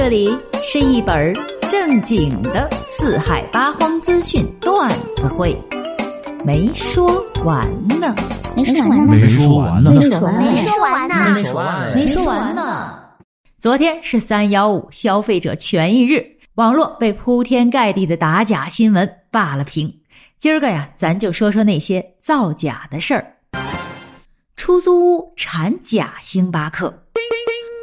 这里是一本正经的四海八荒资讯段子会，没说完呢，没说完呢，没说完呢，没说完呢，没说完呢，没说完没说完呢。昨天是三幺五消费者权益日，网络被铺天盖地的打假新闻霸了屏。今儿个呀，咱就说说那些造假的事儿。出租屋产假星巴克。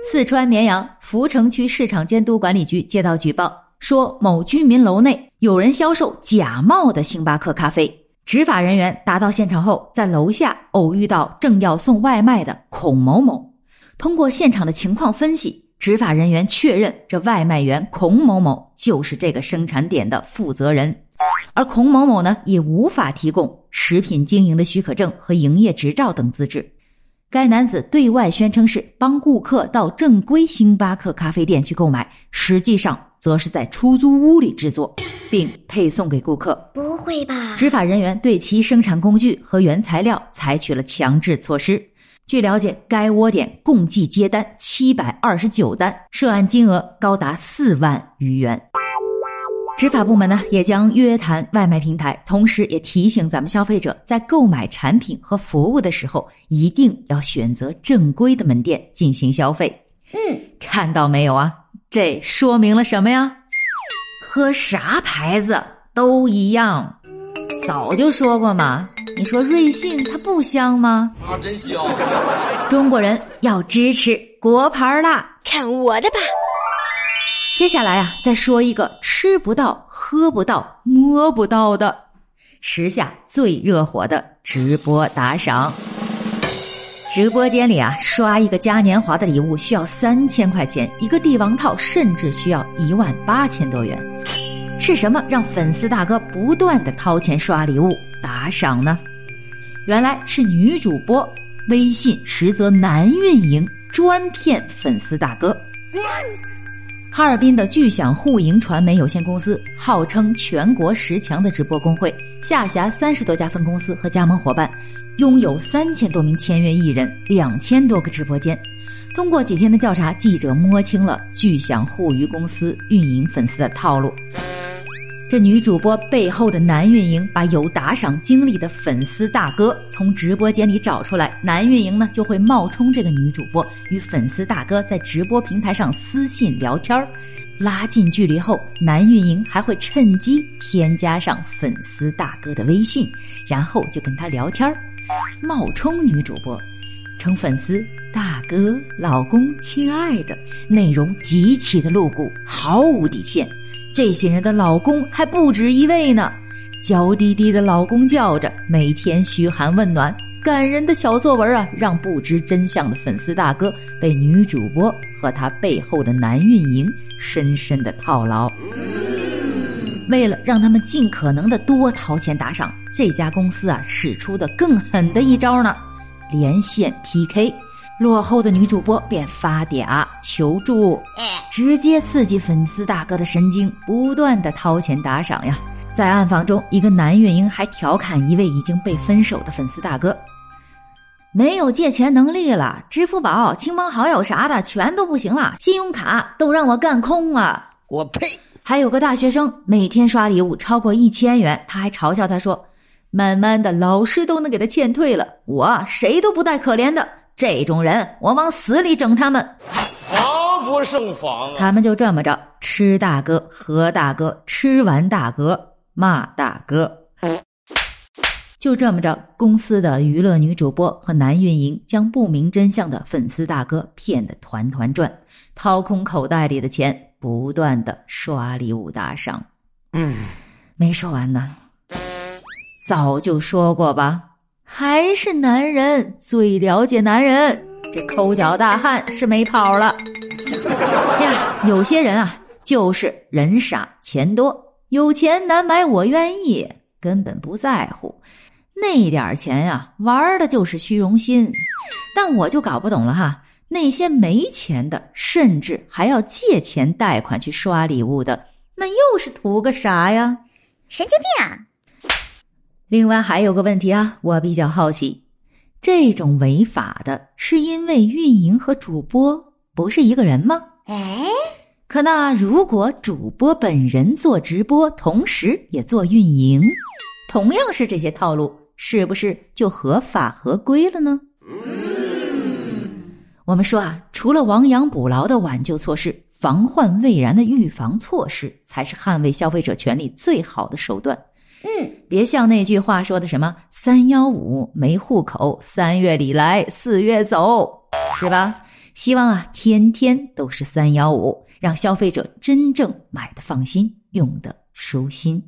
四川绵阳涪城区市场监督管理局接到举报，说某居民楼内有人销售假冒的星巴克咖啡。执法人员达到现场后，在楼下偶遇到正要送外卖的孔某某。通过现场的情况分析，执法人员确认这外卖员孔某某就是这个生产点的负责人，而孔某某呢也无法提供食品经营的许可证和营业执照等资质。该男子对外宣称是帮顾客到正规星巴克咖啡店去购买，实际上则是在出租屋里制作，并配送给顾客。不会吧？执法人员对其生产工具和原材料采取了强制措施。据了解，该窝点共计接单七百二十九单，涉案金额高达四万余元。执法部门呢也将约谈外卖平台，同时也提醒咱们消费者在购买产品和服务的时候，一定要选择正规的门店进行消费。嗯，看到没有啊？这说明了什么呀？喝啥牌子都一样。早就说过嘛，你说瑞幸它不香吗？啊，真香！中国人要支持国牌啦。看我的吧！接下来啊，再说一个吃不到、喝不到、摸不到的，时下最热火的直播打赏。直播间里啊，刷一个嘉年华的礼物需要三千块钱，一个帝王套甚至需要一万八千多元。是什么让粉丝大哥不断的掏钱刷礼物打赏呢？原来是女主播微信实则男运营专骗粉丝大哥。哈尔滨的巨响互赢传媒有限公司号称全国十强的直播工会，下辖三十多家分公司和加盟伙伴，拥有三千多名签约艺人，两千多个直播间。通过几天的调查，记者摸清了巨响互娱公司运营粉丝的套路。这女主播背后的男运营把有打赏经历的粉丝大哥从直播间里找出来，男运营呢就会冒充这个女主播，与粉丝大哥在直播平台上私信聊天儿，拉近距离后，男运营还会趁机添加上粉丝大哥的微信，然后就跟他聊天儿，冒充女主播，称粉丝大哥、老公、亲爱的，内容极其的露骨，毫无底线。这些人的老公还不止一位呢，娇滴滴的老公叫着，每天嘘寒问暖，感人的小作文啊，让不知真相的粉丝大哥被女主播和她背后的男运营深深的套牢。为了让他们尽可能的多掏钱打赏，这家公司啊使出的更狠的一招呢，连线 PK。落后的女主播便发嗲求助，直接刺激粉丝大哥的神经，不断的掏钱打赏呀。在暗访中，一个男运营还调侃一位已经被分手的粉丝大哥：“没有借钱能力了，支付宝、亲朋好友啥的全都不行了，信用卡都让我干空了。”我呸！还有个大学生每天刷礼物超过一千元，他还嘲笑他说：“慢慢的，老师都能给他劝退了，我谁都不带可怜的。”这种人，我往死里整他们，防不胜防啊！他们就这么着，吃大哥，喝大哥，吃完大哥，骂大哥，就这么着，公司的娱乐女主播和男运营将不明真相的粉丝大哥骗得团团转，掏空口袋里的钱，不断的刷礼物打赏。嗯，没说完呢，早就说过吧。还是男人最了解男人，这抠脚大汉是没跑了 呀！有些人啊，就是人傻钱多，有钱难买我愿意，根本不在乎那点钱呀，玩的就是虚荣心。但我就搞不懂了哈，那些没钱的，甚至还要借钱贷款去刷礼物的，那又是图个啥呀？神经病啊！另外还有个问题啊，我比较好奇，这种违法的是因为运营和主播不是一个人吗？哎，可那如果主播本人做直播，同时也做运营，同样是这些套路，是不是就合法合规了呢？我们说啊，除了亡羊补牢的挽救措施，防患未然的预防措施，才是捍卫消费者权利最好的手段。嗯，别像那句话说的什么“三幺五没户口，三月里来，四月走”，是吧？希望啊，天天都是三幺五，让消费者真正买的放心，用的舒心。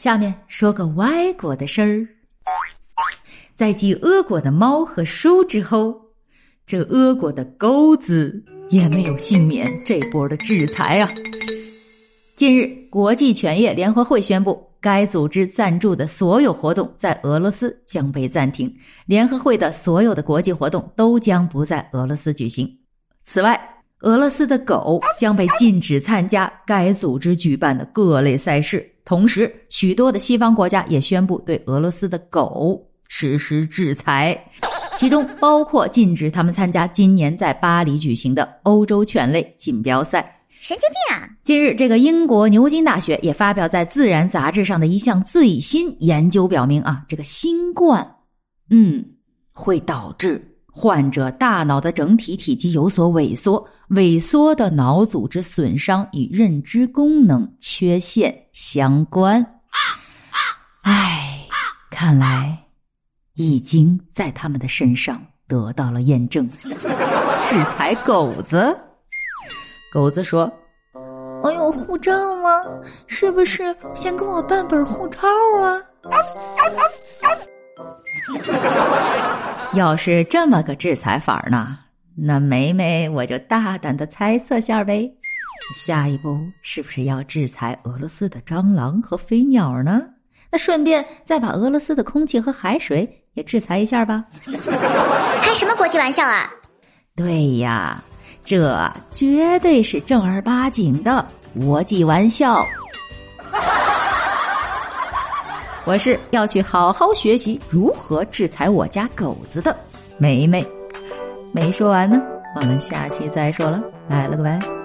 下面说个歪果的事儿，在继俄国的猫和书之后，这俄国的狗子也没有幸免这波的制裁啊。近日，国际犬业联合会宣布，该组织赞助的所有活动在俄罗斯将被暂停，联合会的所有的国际活动都将不在俄罗斯举行。此外，俄罗斯的狗将被禁止参加该组织举办的各类赛事。同时，许多的西方国家也宣布对俄罗斯的狗实施制裁，其中包括禁止他们参加今年在巴黎举行的欧洲犬类锦标赛。神经病啊！近日，这个英国牛津大学也发表在《自然》杂志上的一项最新研究表明啊，这个新冠，嗯，会导致患者大脑的整体体积有所萎缩，萎缩的脑组织损伤与认知功能缺陷相关。唉，看来已经在他们的身上得到了验证。制裁狗子。狗子说：“我有护照吗？是不是先给我办本护照啊？”要是这么个制裁法呢，那梅梅我就大胆的猜测下呗，下一步是不是要制裁俄罗斯的蟑螂和飞鸟呢？那顺便再把俄罗斯的空气和海水也制裁一下吧？开什么国际玩笑啊？对呀。这绝对是正儿八经的国际玩笑。我是要去好好学习如何制裁我家狗子的梅梅。没说完呢，我们下期再说了，拜了个拜。